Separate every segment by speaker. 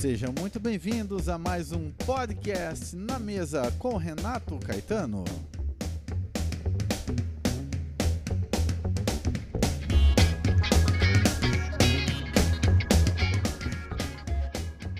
Speaker 1: Sejam muito bem-vindos a mais um podcast na mesa com Renato Caetano.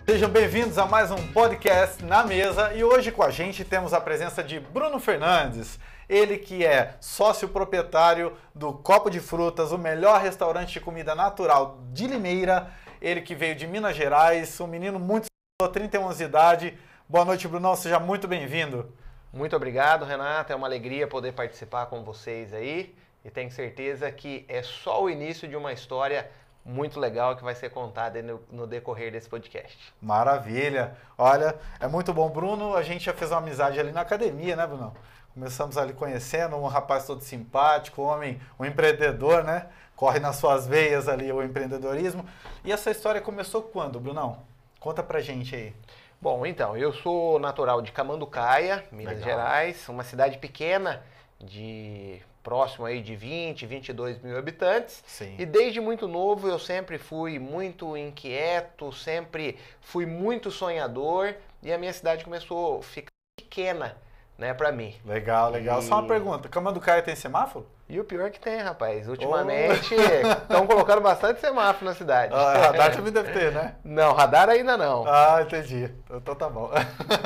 Speaker 1: Sejam bem-vindos a mais um podcast na mesa e hoje com a gente temos a presença de Bruno Fernandes. Ele que é sócio proprietário do Copo de Frutas, o melhor restaurante de comida natural de Limeira. Ele que veio de Minas Gerais, um menino muito 31 anos de idade. Boa noite, Brunão, seja muito bem-vindo.
Speaker 2: Muito obrigado, Renato. É uma alegria poder participar com vocês aí. E tenho certeza que é só o início de uma história muito legal que vai ser contada no, no, decorrer desse podcast.
Speaker 1: Maravilha! Olha, é muito bom, Bruno. A gente já fez uma amizade ali na academia, né, Bruno? Começamos ali conhecendo um rapaz todo simpático, um homem, um empreendedor, né? Corre nas suas veias ali o empreendedorismo. E essa história começou quando, Brunão? Conta pra gente aí.
Speaker 2: Bom, então, eu sou natural de Camanducaia, Minas Legal. Gerais, uma cidade pequena de próximo aí de 20, 22 mil habitantes. Sim. E desde muito novo eu sempre fui muito inquieto, sempre fui muito sonhador e a minha cidade começou a ficar pequena né, para mim.
Speaker 1: Legal, legal. E... Só uma pergunta, Camanducaia tem semáforo?
Speaker 2: E o pior é que tem, rapaz. Ultimamente estão oh. colocando bastante semáforo na cidade.
Speaker 1: Ah, radar também deve ter, né?
Speaker 2: Não, radar ainda não.
Speaker 1: Ah, entendi. Então tá bom.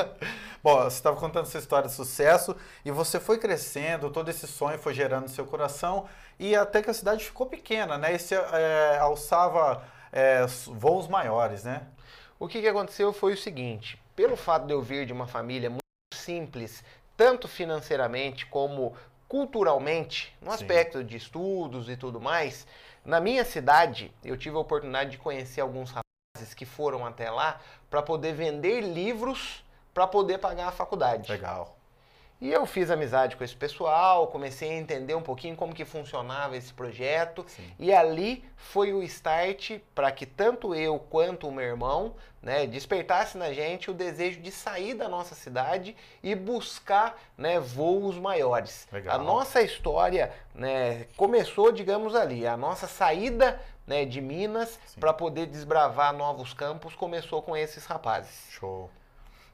Speaker 1: bom, você estava contando sua história de sucesso e você foi crescendo, todo esse sonho foi gerando no seu coração e até que a cidade ficou pequena, né? E você é, alçava é, voos maiores, né?
Speaker 2: O que, que aconteceu foi o seguinte, pelo fato de eu vir de uma família muito simples, tanto financeiramente como culturalmente, no aspecto Sim. de estudos e tudo mais, na minha cidade eu tive a oportunidade de conhecer alguns rapazes que foram até lá para poder vender livros para poder pagar a faculdade.
Speaker 1: Legal.
Speaker 2: E eu fiz amizade com esse pessoal, comecei a entender um pouquinho como que funcionava esse projeto. Sim. E ali foi o start para que tanto eu quanto o meu irmão né, despertasse na gente o desejo de sair da nossa cidade e buscar né, voos maiores. Legal. A nossa história né, começou, digamos ali, a nossa saída né, de Minas para poder desbravar novos campos começou com esses rapazes.
Speaker 1: Show.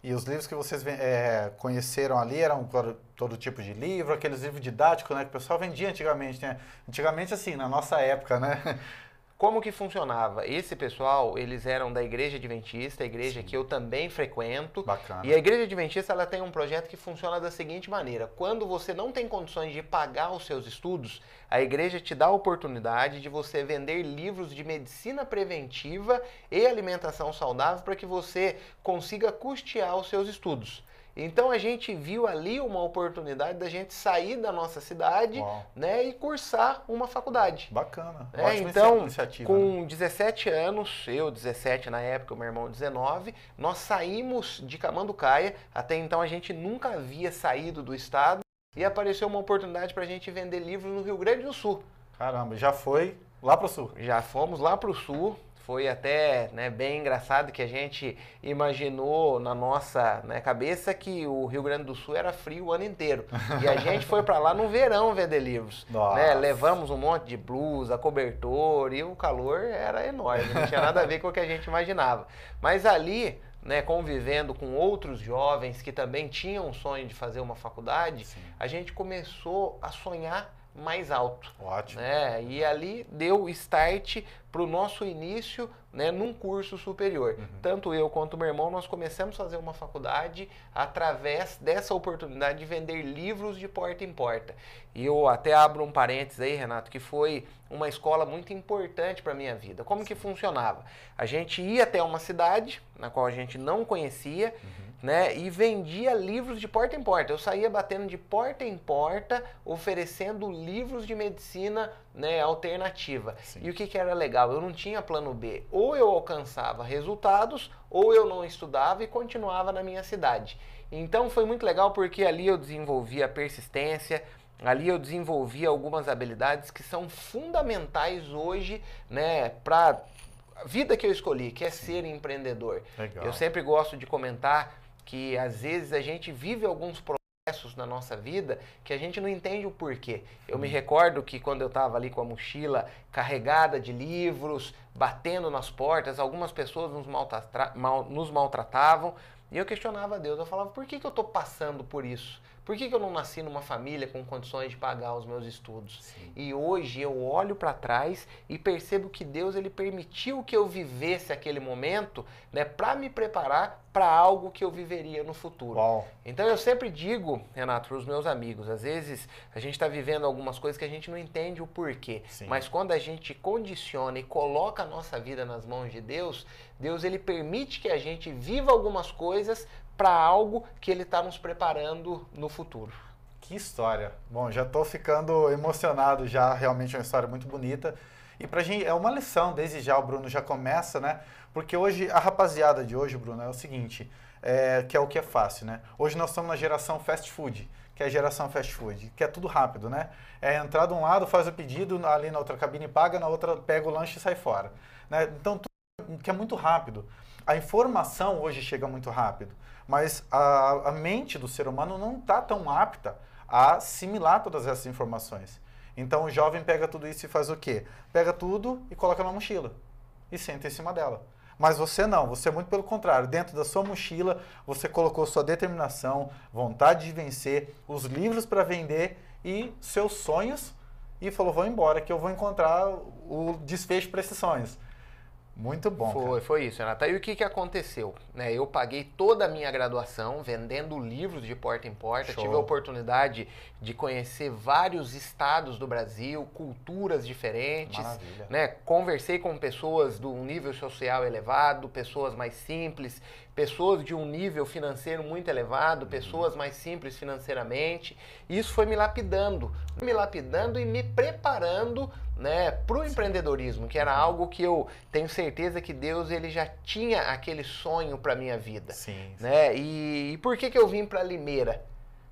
Speaker 1: E os livros que vocês é, conheceram ali eram todo tipo de livro, aqueles livros didáticos, né? Que o pessoal vendia antigamente, né? Antigamente, assim, na nossa época, né?
Speaker 2: Como que funcionava? Esse pessoal, eles eram da Igreja Adventista, a igreja Sim. que eu também frequento.
Speaker 1: Bacana.
Speaker 2: E a Igreja Adventista, ela tem um projeto que funciona da seguinte maneira: quando você não tem condições de pagar os seus estudos, a igreja te dá a oportunidade de você vender livros de medicina preventiva e alimentação saudável para que você consiga custear os seus estudos. Então a gente viu ali uma oportunidade da gente sair da nossa cidade né, e cursar uma faculdade.
Speaker 1: Bacana.
Speaker 2: É, então, com né? 17 anos, eu 17 na época, o meu irmão 19, nós saímos de Camanducaia. Até então a gente nunca havia saído do estado e apareceu uma oportunidade para a gente vender livros no Rio Grande do Sul.
Speaker 1: Caramba, já foi lá para o sul?
Speaker 2: Já fomos lá para o sul foi até né, bem engraçado que a gente imaginou na nossa né, cabeça que o Rio Grande do Sul era frio o ano inteiro. E a gente foi para lá no verão vender livros. Né? Levamos um monte de blusa, cobertor e o calor era enorme, não tinha nada a ver com o que a gente imaginava. Mas ali né, convivendo com outros jovens que também tinham o sonho de fazer uma faculdade, Sim. a gente começou a sonhar mais alto.
Speaker 1: Ótimo.
Speaker 2: Né? E ali deu start para o nosso início né, num curso superior. Uhum. Tanto eu quanto meu irmão, nós começamos a fazer uma faculdade através dessa oportunidade de vender livros de porta em porta. E eu até abro um parênteses aí, Renato, que foi uma escola muito importante para a minha vida. Como que funcionava? A gente ia até uma cidade na qual a gente não conhecia, uhum né? E vendia livros de porta em porta. Eu saía batendo de porta em porta, oferecendo livros de medicina né, alternativa. Sim. E o que, que era legal? Eu não tinha plano B. Ou eu alcançava resultados, ou eu não estudava e continuava na minha cidade. Então foi muito legal porque ali eu desenvolvi a persistência, ali eu desenvolvi algumas habilidades que são fundamentais hoje, né, para vida que eu escolhi, que é ser empreendedor. Legal. Eu sempre gosto de comentar que às vezes a gente vive alguns processos na nossa vida que a gente não entende o porquê. Eu me recordo que quando eu estava ali com a mochila carregada de livros, batendo nas portas, algumas pessoas nos, nos maltratavam e eu questionava a Deus. Eu falava, por que, que eu estou passando por isso? Por que, que eu não nasci numa família com condições de pagar os meus estudos? Sim. E hoje eu olho para trás e percebo que Deus ele permitiu que eu vivesse aquele momento, né, para me preparar para algo que eu viveria no futuro. Uau. Então eu sempre digo, Renato, para os meus amigos, às vezes a gente está vivendo algumas coisas que a gente não entende o porquê, Sim. mas quando a gente condiciona e coloca a nossa vida nas mãos de Deus, Deus ele permite que a gente viva algumas coisas para algo que ele está nos preparando no futuro.
Speaker 1: Que história! Bom, já estou ficando emocionado já, realmente é uma história muito bonita. E para gente é uma lição, desde já o Bruno já começa, né? Porque hoje, a rapaziada de hoje, Bruno, é o seguinte, é, que é o que é fácil, né? Hoje nós estamos na geração fast food, que é a geração fast food, que é tudo rápido, né? É entrar de um lado, faz o pedido, ali na outra cabine paga, na outra pega o lanche e sai fora. Né? Então, que é muito rápido. A informação hoje chega muito rápido mas a, a mente do ser humano não está tão apta a assimilar todas essas informações. Então o jovem pega tudo isso e faz o quê? Pega tudo e coloca na mochila e senta em cima dela. Mas você não, você é muito pelo contrário. Dentro da sua mochila, você colocou sua determinação, vontade de vencer, os livros para vender e seus sonhos e falou: vou embora que eu vou encontrar o desfecho para esses sonhos. Muito bom.
Speaker 2: Foi,
Speaker 1: cara.
Speaker 2: foi isso, Renata. E o que, que aconteceu? Né, eu paguei toda a minha graduação vendendo livros de porta em porta. Show. Tive a oportunidade de conhecer vários estados do Brasil, culturas diferentes. Maravilha. Né, conversei com pessoas de um nível social elevado, pessoas mais simples, pessoas de um nível financeiro muito elevado, uhum. pessoas mais simples financeiramente. Isso foi me lapidando, me lapidando e me preparando né, para o empreendedorismo, que era algo que eu tenho certeza que Deus ele já tinha aquele sonho para minha vida. Sim, sim. Né? E, e por que, que eu vim para Limeira?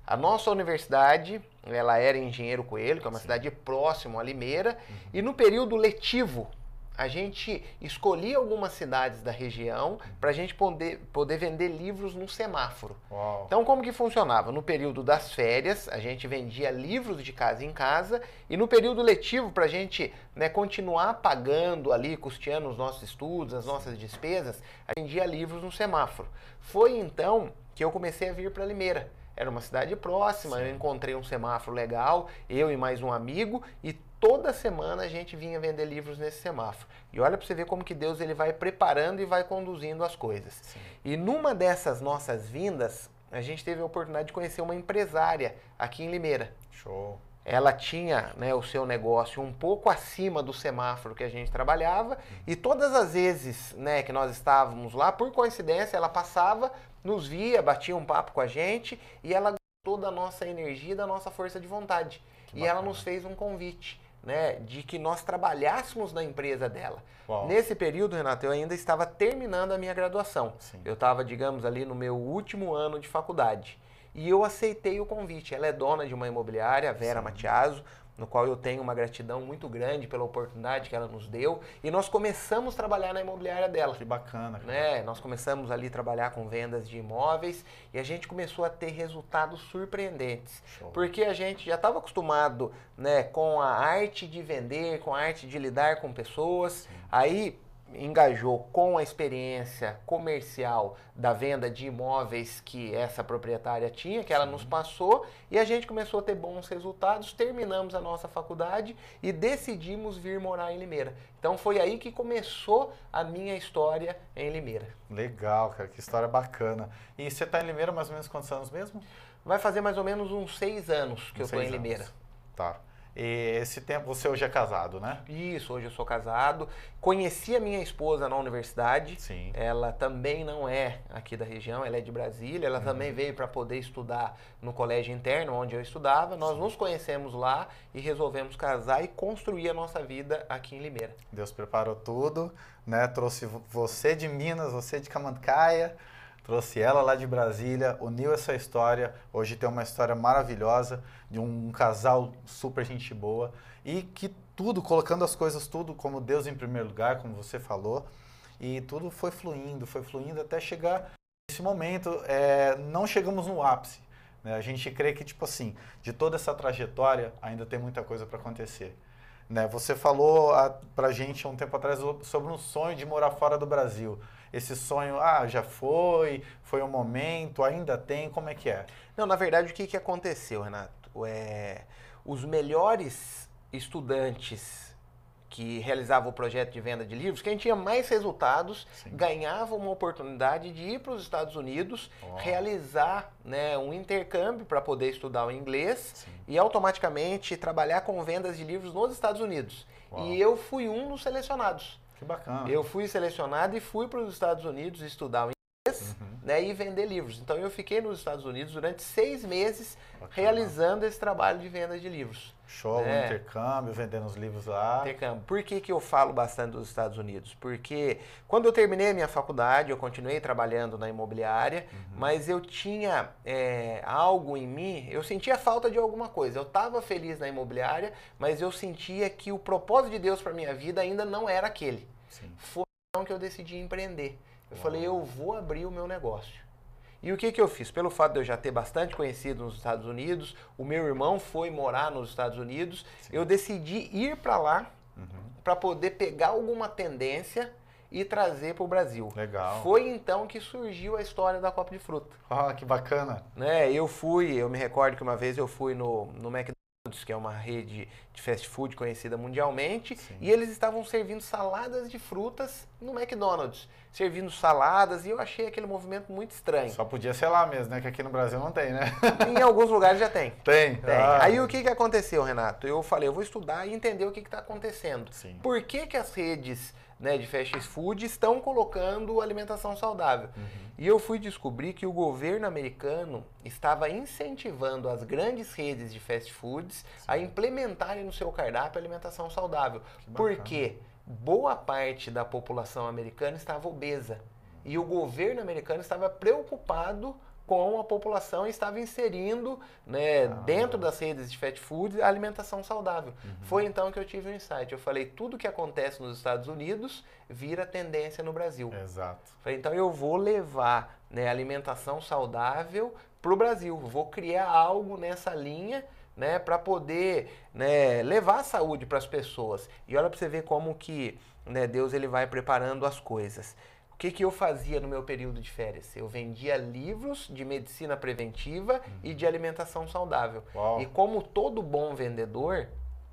Speaker 2: A nossa universidade, ela era Engenheiro Coelho, que é uma sim. cidade próxima a Limeira, uhum. e no período letivo a gente escolhia algumas cidades da região para a gente poder, poder vender livros no semáforo. Uau. Então, como que funcionava? No período das férias, a gente vendia livros de casa em casa e no período letivo, para a gente né, continuar pagando ali, custeando os nossos estudos, as nossas despesas, a gente vendia livros no semáforo. Foi então que eu comecei a vir para Limeira. Era uma cidade próxima, Sim. eu encontrei um semáforo legal, eu e mais um amigo, e toda semana a gente vinha vender livros nesse semáforo. E olha para você ver como que Deus ele vai preparando e vai conduzindo as coisas. Sim. E numa dessas nossas vindas, a gente teve a oportunidade de conhecer uma empresária aqui em Limeira.
Speaker 1: Show.
Speaker 2: Ela tinha né, o seu negócio um pouco acima do semáforo que a gente trabalhava e todas as vezes né, que nós estávamos lá, por coincidência, ela passava, nos via, batia um papo com a gente e ela gostou da nossa energia, da nossa força de vontade. Que e bacana. ela nos fez um convite né, de que nós trabalhássemos na empresa dela. Uau. Nesse período, Renato, eu ainda estava terminando a minha graduação. Sim. Eu estava, digamos, ali no meu último ano de faculdade. E eu aceitei o convite. Ela é dona de uma imobiliária, Vera Sim. Matiaso, no qual eu tenho uma gratidão muito grande pela oportunidade que ela nos deu. E nós começamos a trabalhar na imobiliária dela.
Speaker 1: Que bacana.
Speaker 2: Né? Nós começamos ali a trabalhar com vendas de imóveis e a gente começou a ter resultados surpreendentes. Show. Porque a gente já estava acostumado né, com a arte de vender, com a arte de lidar com pessoas. Sim. Aí engajou com a experiência comercial da venda de imóveis que essa proprietária tinha, que ela Sim. nos passou, e a gente começou a ter bons resultados, terminamos a nossa faculdade e decidimos vir morar em Limeira. Então foi aí que começou a minha história em Limeira.
Speaker 1: Legal, cara, que história bacana. E você está em Limeira mais ou menos quantos anos mesmo?
Speaker 2: Vai fazer mais ou menos uns seis anos que uns eu estou em Limeira.
Speaker 1: Tá. E esse tempo você hoje é casado, né?
Speaker 2: Isso, hoje eu sou casado. Conheci a minha esposa na universidade. Sim. Ela também não é aqui da região, ela é de Brasília. Ela uhum. também veio para poder estudar no colégio interno onde eu estudava. Nós Sim. nos conhecemos lá e resolvemos casar e construir a nossa vida aqui em Limeira.
Speaker 1: Deus preparou tudo, né? Trouxe você de Minas, você de Camancaia trouxe ela lá de Brasília, uniu essa história. Hoje tem uma história maravilhosa de um casal super gente boa e que tudo, colocando as coisas tudo como Deus em primeiro lugar, como você falou, e tudo foi fluindo, foi fluindo até chegar nesse momento. É, não chegamos no ápice, Né? A gente crê que, tipo assim, de toda essa trajetória, ainda tem muita coisa para acontecer. Né? Você falou para a gente um tempo atrás sobre um sonho de morar fora do Brasil. Esse sonho, ah, já foi, foi um momento, ainda tem, como é que é?
Speaker 2: Não, na verdade, o que, que aconteceu, Renato? É, os melhores estudantes que realizava o projeto de venda de livros, quem tinha mais resultados Sim. ganhava uma oportunidade de ir para os Estados Unidos, oh. realizar né, um intercâmbio para poder estudar o inglês Sim. e automaticamente trabalhar com vendas de livros nos Estados Unidos. E eu fui um dos selecionados.
Speaker 1: Que bacana.
Speaker 2: Eu fui selecionado e fui para os Estados Unidos estudar o inglês uhum. né, e vender livros. Então eu fiquei nos Estados Unidos durante seis meses bacana. realizando esse trabalho de venda de livros.
Speaker 1: Show, é. intercâmbio, vendendo os livros lá.
Speaker 2: Intercâmbio. Por que, que eu falo bastante dos Estados Unidos? Porque quando eu terminei a minha faculdade, eu continuei trabalhando na imobiliária, uhum. mas eu tinha é, algo em mim, eu sentia falta de alguma coisa. Eu estava feliz na imobiliária, mas eu sentia que o propósito de Deus para minha vida ainda não era aquele. Sim. Foi então que eu decidi empreender. Eu Uau. falei, eu vou abrir o meu negócio. E o que, que eu fiz? Pelo fato de eu já ter bastante conhecido nos Estados Unidos, o meu irmão foi morar nos Estados Unidos, Sim. eu decidi ir para lá uhum. para poder pegar alguma tendência e trazer para o Brasil.
Speaker 1: Legal.
Speaker 2: Foi então que surgiu a história da Copa de Fruta.
Speaker 1: Ah, que bacana.
Speaker 2: Né, eu fui, eu me recordo que uma vez eu fui no, no McDonald's que é uma rede de fast food conhecida mundialmente, Sim. e eles estavam servindo saladas de frutas no McDonald's, servindo saladas, e eu achei aquele movimento muito estranho.
Speaker 1: Só podia ser lá mesmo, né? Que aqui no Brasil não tem, né?
Speaker 2: em alguns lugares já tem.
Speaker 1: Tem.
Speaker 2: tem. Ah. Aí o que, que aconteceu, Renato? Eu falei, eu vou estudar e entender o que está acontecendo. Sim. Por que, que as redes né, de fast food estão colocando alimentação saudável. Uhum. E eu fui descobrir que o governo americano estava incentivando as grandes redes de fast foods Sim. a implementarem no seu cardápio alimentação saudável. Porque boa parte da população americana estava obesa. E o governo americano estava preocupado com a população e estava inserindo né, ah, dentro das redes de fast food a alimentação saudável. Uhum. Foi então que eu tive um insight. Eu falei, tudo que acontece nos Estados Unidos vira tendência no Brasil.
Speaker 1: Exato.
Speaker 2: Falei, então eu vou levar né, alimentação saudável para o Brasil. Vou criar algo nessa linha né, para poder né, levar a saúde para as pessoas. E olha para você ver como que né, Deus ele vai preparando as coisas. O que, que eu fazia no meu período de férias? Eu vendia livros de medicina preventiva uhum. e de alimentação saudável. Uau. E como todo bom vendedor,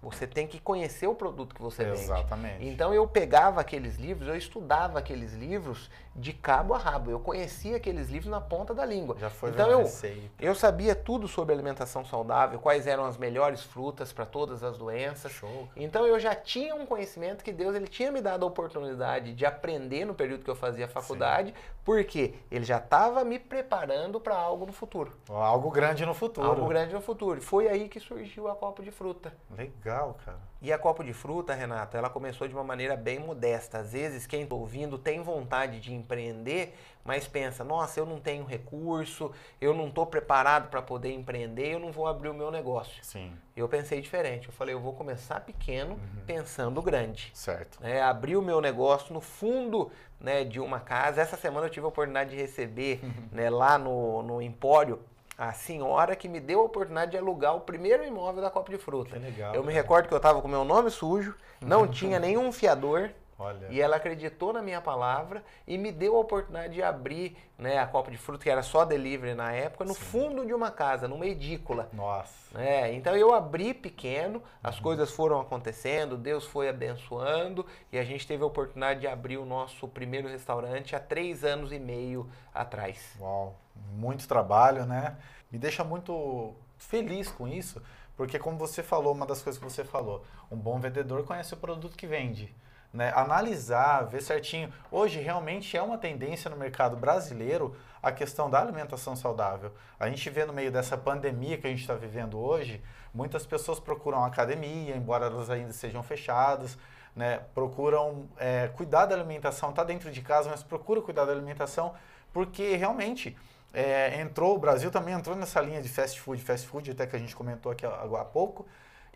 Speaker 2: você tem que conhecer o produto que você
Speaker 1: Exatamente.
Speaker 2: vende.
Speaker 1: Exatamente.
Speaker 2: Então eu pegava aqueles livros, eu estudava aqueles livros de cabo a rabo. Eu conhecia aqueles livros na ponta da língua.
Speaker 1: Já foi
Speaker 2: então eu, eu sabia tudo sobre alimentação saudável, quais eram as melhores frutas para todas as doenças.
Speaker 1: Show.
Speaker 2: Então eu já tinha um conhecimento que Deus ele tinha me dado a oportunidade de aprender no período que eu fazia a faculdade, Sim. porque ele já estava me preparando para algo no futuro.
Speaker 1: Algo grande no futuro.
Speaker 2: Algo grande no futuro. Foi aí que surgiu a Copa de Fruta.
Speaker 1: Legal, cara.
Speaker 2: E a Copa de Fruta, Renata, ela começou de uma maneira bem modesta. Às vezes quem está ouvindo tem vontade de empreender, mas pensa, nossa, eu não tenho recurso, eu não estou preparado para poder empreender, eu não vou abrir o meu negócio.
Speaker 1: Sim.
Speaker 2: Eu pensei diferente. Eu falei, eu vou começar pequeno, uhum. pensando grande.
Speaker 1: Certo.
Speaker 2: É, abrir o meu negócio no fundo né, de uma casa. Essa semana eu tive a oportunidade de receber né, lá no, no Empório a senhora que me deu a oportunidade de alugar o primeiro imóvel da Copa de Fruta.
Speaker 1: Que legal.
Speaker 2: Eu me recordo que eu estava com meu nome sujo, não tinha nenhum fiador,
Speaker 1: Olha.
Speaker 2: E ela acreditou na minha palavra e me deu a oportunidade de abrir né, a copa de fruta, que era só delivery na época, no Sim. fundo de uma casa, numa edícula.
Speaker 1: Nossa.
Speaker 2: É, então eu abri pequeno, as uhum. coisas foram acontecendo, Deus foi abençoando e a gente teve a oportunidade de abrir o nosso primeiro restaurante há três anos e meio atrás.
Speaker 1: Uau, muito trabalho, né? Me deixa muito feliz com isso, porque como você falou, uma das coisas que você falou, um bom vendedor conhece o produto que vende né, analisar, ver certinho. Hoje realmente é uma tendência no mercado brasileiro a questão da alimentação saudável. A gente vê no meio dessa pandemia que a gente está vivendo hoje, muitas pessoas procuram academia, embora elas ainda sejam fechadas, né, procuram é, cuidar da alimentação, está dentro de casa, mas procura cuidar da alimentação, porque realmente é, entrou, o Brasil também entrou nessa linha de fast food, fast food, até que a gente comentou aqui há, há pouco,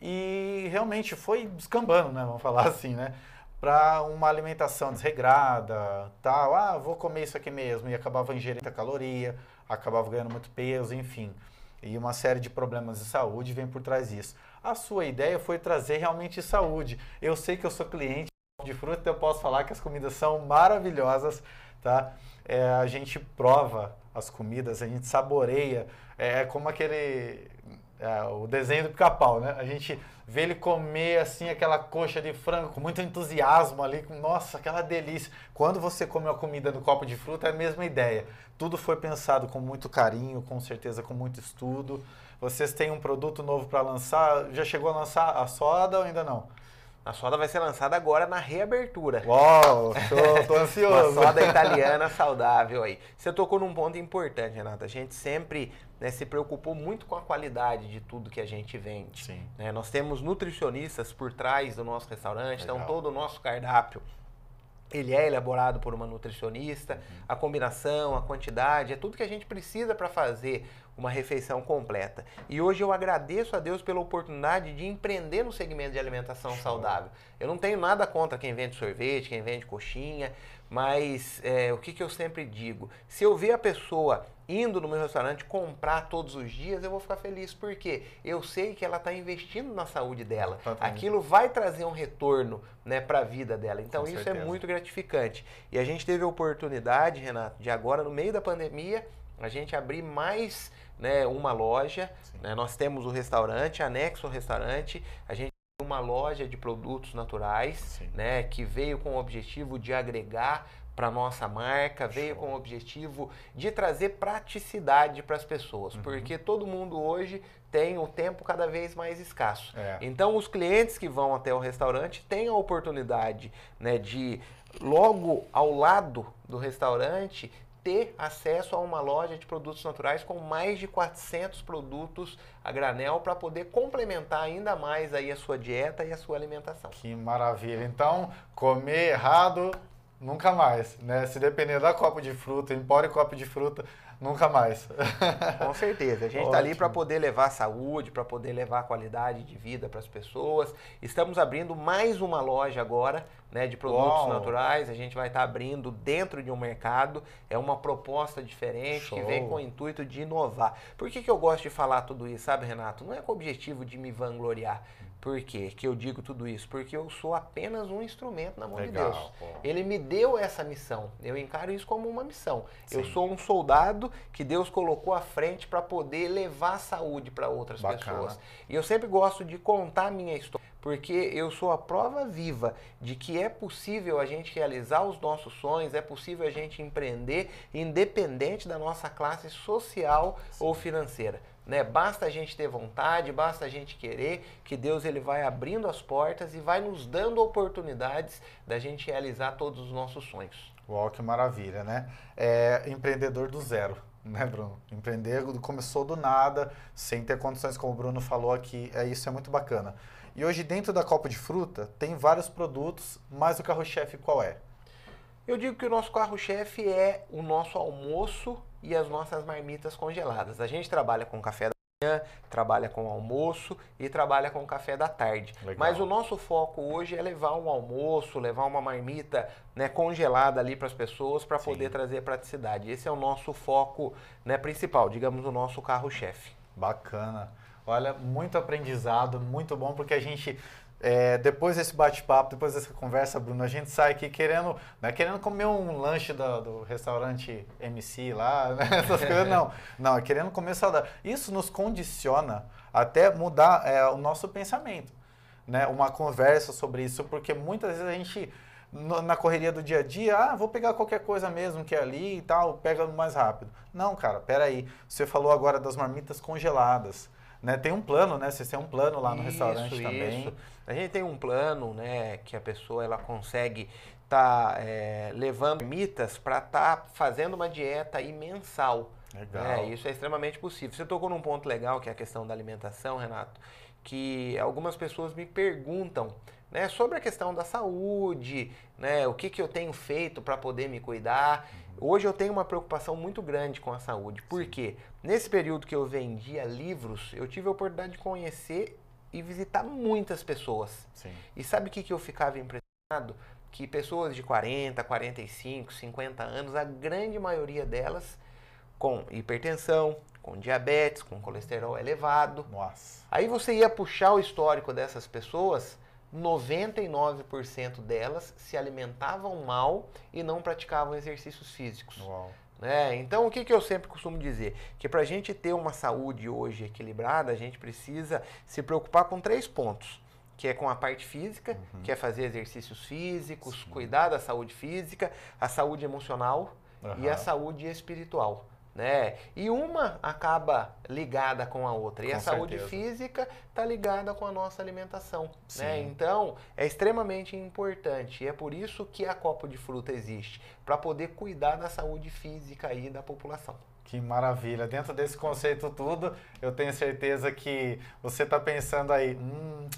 Speaker 1: e realmente foi descambando, né, vamos falar assim, né? Para uma alimentação desregrada, tal, ah, vou comer isso aqui mesmo, e acabava ingerindo caloria, acabava ganhando muito peso, enfim. e uma série de problemas de saúde vem por trás disso. A sua ideia foi trazer realmente saúde. Eu sei que eu sou cliente de fruta, então eu posso falar que as comidas são maravilhosas, tá? É, a gente prova as comidas, a gente saboreia, é, é como aquele é, o desenho do pica-pau, né? A gente vê ele comer assim aquela coxa de frango com muito entusiasmo ali, nossa, aquela delícia. Quando você come uma comida no copo de fruta é a mesma ideia. Tudo foi pensado com muito carinho, com certeza com muito estudo. Vocês têm um produto novo para lançar? Já chegou a lançar a soda ou ainda não?
Speaker 2: A soda vai ser lançada agora na reabertura.
Speaker 1: Uau, tô, tô ansioso.
Speaker 2: Uma soda italiana saudável aí. Você tocou num ponto importante, Renata. A gente sempre né, se preocupou muito com a qualidade de tudo que a gente vende.
Speaker 1: Sim.
Speaker 2: Né, nós temos nutricionistas por trás do nosso restaurante, então
Speaker 1: Legal.
Speaker 2: todo o nosso cardápio ele é elaborado por uma nutricionista,
Speaker 1: Uhum.
Speaker 2: a combinação, a quantidade, é tudo que a gente precisa para fazer uma refeição completa. E hoje eu agradeço a Deus pela oportunidade de empreender no segmento de alimentação
Speaker 1: Show.
Speaker 2: saudável. Eu não tenho nada contra quem vende sorvete, quem vende coxinha, mas é, o que, que eu sempre digo? Se eu ver a pessoa indo no meu restaurante comprar todos os dias, eu vou ficar feliz, porque eu sei que ela está investindo na saúde dela.
Speaker 1: Totalmente.
Speaker 2: Aquilo vai trazer um retorno né, para a vida dela. Então
Speaker 1: Com
Speaker 2: isso
Speaker 1: certeza.
Speaker 2: é muito gratificante. E a gente teve a oportunidade, Renato, de agora, no meio da pandemia, a gente abrir mais né, uma loja. Né? Nós temos o restaurante, anexo ao restaurante, a gente tem uma loja de produtos naturais,
Speaker 1: Sim.
Speaker 2: né, que veio com o objetivo de agregar para nossa marca, veio
Speaker 1: Show.
Speaker 2: com o objetivo de trazer praticidade para as pessoas,
Speaker 1: Uhum.
Speaker 2: porque todo mundo hoje tem o tempo cada vez mais escasso.
Speaker 1: É.
Speaker 2: Então, os clientes que vão até o restaurante têm a oportunidade né, de, logo ao lado do restaurante, ter acesso a uma loja de produtos naturais com mais de 400 produtos a granel para poder complementar ainda mais aí a sua dieta e a sua alimentação.
Speaker 1: Que maravilha. Então, comer errado, nunca mais, né? Se depender da copo de fruta, empório copo de fruta, nunca mais.
Speaker 2: Com certeza. A gente está ali para poder levar saúde, para poder levar qualidade de vida para as pessoas. Estamos abrindo mais uma loja agora, né, de produtos
Speaker 1: Uau.
Speaker 2: naturais. A gente vai estar abrindo dentro de um mercado. É uma proposta diferente que
Speaker 1: Show.
Speaker 2: vem com o intuito de inovar. Por que, que eu gosto de falar tudo isso, sabe, Renato? Não é com o objetivo de me vangloriar. Por quê que eu digo tudo isso? Porque eu sou apenas um instrumento na mão de Deus.
Speaker 1: Legal. pô.
Speaker 2: Ele me deu essa missão. Eu encaro isso como uma missão. Eu
Speaker 1: Sim.
Speaker 2: sou um soldado que Deus colocou à frente para poder levar saúde para outras
Speaker 1: Bacana.
Speaker 2: pessoas. E eu sempre gosto de contar a minha história, porque eu sou a prova viva de que é possível a gente realizar os nossos sonhos, é possível a gente empreender independente da nossa classe social ou financeira. Né? Basta a gente ter vontade, basta a gente querer, que Deus ele vai abrindo as portas e vai nos dando oportunidades da gente realizar todos os nossos sonhos.
Speaker 1: Uau, que maravilha, né? É empreendedor do zero, né, Bruno? Empreender começou do nada, sem ter condições, como o Bruno falou aqui. É, isso é muito bacana. E hoje, dentro da Copa de Fruta, tem vários produtos, mas o carro-chefe qual é?
Speaker 2: Eu digo que o nosso carro-chefe é o nosso almoço e as nossas marmitas congeladas. A gente trabalha com café da manhã, trabalha com almoço e trabalha com café da tarde.
Speaker 1: Legal.
Speaker 2: Mas o nosso foco hoje é levar um almoço, levar uma marmita né, congelada ali para as pessoas para poder trazer praticidade. Esse é o nosso foco né, principal, digamos, o nosso carro-chefe.
Speaker 1: Bacana. Olha, muito aprendizado, muito bom, porque a gente, é, depois desse bate-papo, depois dessa conversa, Bruno, a gente sai aqui querendo, não é querendo comer um lanche da- do, restaurante MC lá, né, essas coisas, não. Não, é querendo comer saudável. Isso nos condiciona até mudar é, o nosso pensamento, né? Uma conversa sobre isso, porque muitas vezes a gente no- na correria do dia a dia, ah, vou pegar qualquer coisa mesmo que é ali e tal, pega mais rápido. Não, cara, peraí. Você falou agora das marmitas congeladas. Né? Tem um plano, né? Vocês têm um plano lá no
Speaker 2: Isso,
Speaker 1: restaurante
Speaker 2: isso.
Speaker 1: também.
Speaker 2: A gente tem um plano, né, que a pessoa ela consegue estar levando mitas para estar fazendo uma dieta aí mensal.
Speaker 1: Legal.
Speaker 2: É, isso é extremamente possível. Você tocou num ponto legal que é a questão da alimentação, Renato, que algumas pessoas me perguntam né, sobre a questão da saúde, né, o que, que eu tenho feito para poder me cuidar. Hoje eu tenho uma preocupação muito grande com a saúde. Por quê? Nesse período que eu vendia livros, eu tive a oportunidade de conhecer e visitar muitas pessoas.
Speaker 1: Sim.
Speaker 2: E sabe o que, que eu ficava impressionado? Que pessoas de 40, 45, 50 anos, a grande maioria delas com hipertensão, com diabetes, com colesterol elevado.
Speaker 1: Nossa.
Speaker 2: Aí você ia puxar o histórico dessas pessoas, 99% delas se alimentavam mal e não praticavam exercícios físicos.
Speaker 1: Uau.
Speaker 2: Né? Então, o que, que eu sempre costumo dizer? Que para a gente ter uma saúde hoje equilibrada, a gente precisa se preocupar com três pontos. Que é com a parte física,
Speaker 1: Uhum.
Speaker 2: que é fazer exercícios físicos,
Speaker 1: Sim.
Speaker 2: cuidar da saúde física, a saúde emocional e a saúde espiritual. Né? E uma acaba ligada com a outra. E
Speaker 1: Com
Speaker 2: a saúde
Speaker 1: certeza.
Speaker 2: física está ligada com a nossa alimentação.
Speaker 1: Sim.
Speaker 2: Né? Então, é extremamente importante. E é por isso que a Copa de Fruta existe para poder cuidar da saúde física aí da população.
Speaker 1: Que maravilha. Dentro desse conceito tudo, eu tenho certeza que você está pensando aí, hum,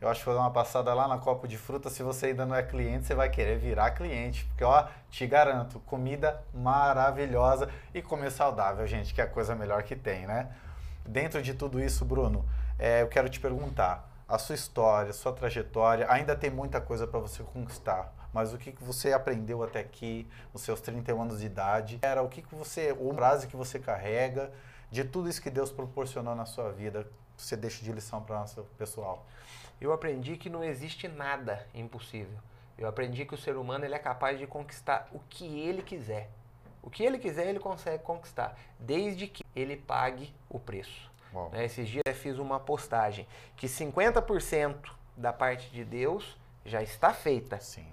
Speaker 1: eu acho que vou dar uma passada lá na Copo de Fruta. Se você ainda não é cliente, você vai querer virar cliente. Porque, ó, te garanto, comida maravilhosa e comer saudável, gente, que é a coisa melhor que tem, né? Dentro de tudo isso, Bruno, é, eu quero te perguntar, a sua história, a sua trajetória, ainda tem muita coisa para você conquistar. Mas o que, que você aprendeu até aqui, nos seus 31 anos de idade? Era o que, que você, o frase que você carrega, de tudo isso que Deus proporcionou na sua vida, você deixa de lição para o nosso pessoal?
Speaker 2: Eu aprendi que não existe nada impossível. Eu aprendi que o ser humano ele é capaz de conquistar o que ele quiser. O que ele quiser, ele consegue conquistar, desde que ele pague o preço. Né, Esses dias eu fiz uma postagem que 50% da parte de Deus já está feita.
Speaker 1: Sim.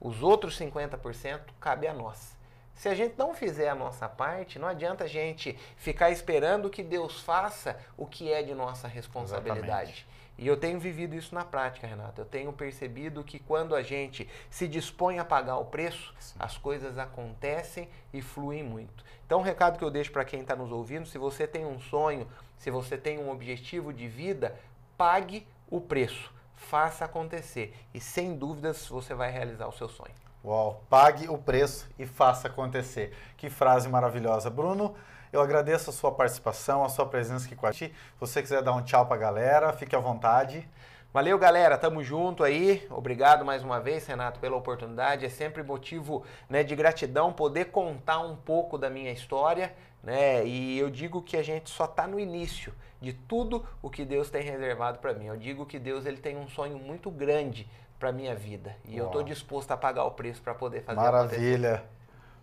Speaker 2: Os outros 50% cabe a nós. Se a gente não fizer a nossa parte, não adianta a gente ficar esperando que Deus faça o que é de nossa responsabilidade.
Speaker 1: Exatamente.
Speaker 2: E eu tenho vivido isso na prática, Renato. Eu tenho percebido que quando a gente se dispõe a pagar o preço,
Speaker 1: Sim.
Speaker 2: as coisas acontecem e fluem muito. Então, um recado que eu deixo para quem está nos ouvindo: se você tem um sonho, se você tem um objetivo de vida, pague o preço, faça acontecer e sem dúvidas você vai realizar o seu sonho.
Speaker 1: Uau, pague o preço e faça acontecer. Que frase maravilhosa. Bruno, eu agradeço a sua participação, a sua presença aqui com a gente. Se você quiser dar um tchau pra galera, fique à vontade.
Speaker 2: Valeu, galera. Tamo junto aí. Obrigado mais uma vez, Renato, pela oportunidade. É sempre motivo né, de gratidão poder contar um pouco da minha história. Né? E eu digo que a gente só está no início de tudo o que Deus tem reservado para mim. Eu digo que Deus ele tem um sonho muito grande para minha vida e eu
Speaker 1: Uau.
Speaker 2: estou disposto a pagar o preço para poder fazer.
Speaker 1: Maravilha.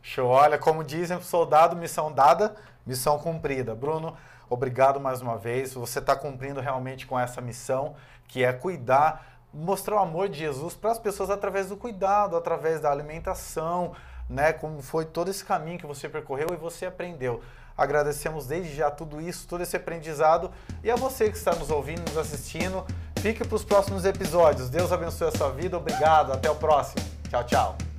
Speaker 1: Show. Olha, como dizem, soldado, missão dada, missão cumprida. Bruno, obrigado mais uma vez. Você está cumprindo realmente com essa missão, que é cuidar, mostrar o amor de Jesus para as pessoas através do cuidado, através da alimentação, né? Como foi todo esse caminho que você percorreu e você aprendeu. Agradecemos desde já tudo isso, todo esse aprendizado. E a você que está nos ouvindo, nos assistindo, fique para os próximos episódios. Deus abençoe a sua vida. Obrigado. Até o próximo. Tchau, tchau.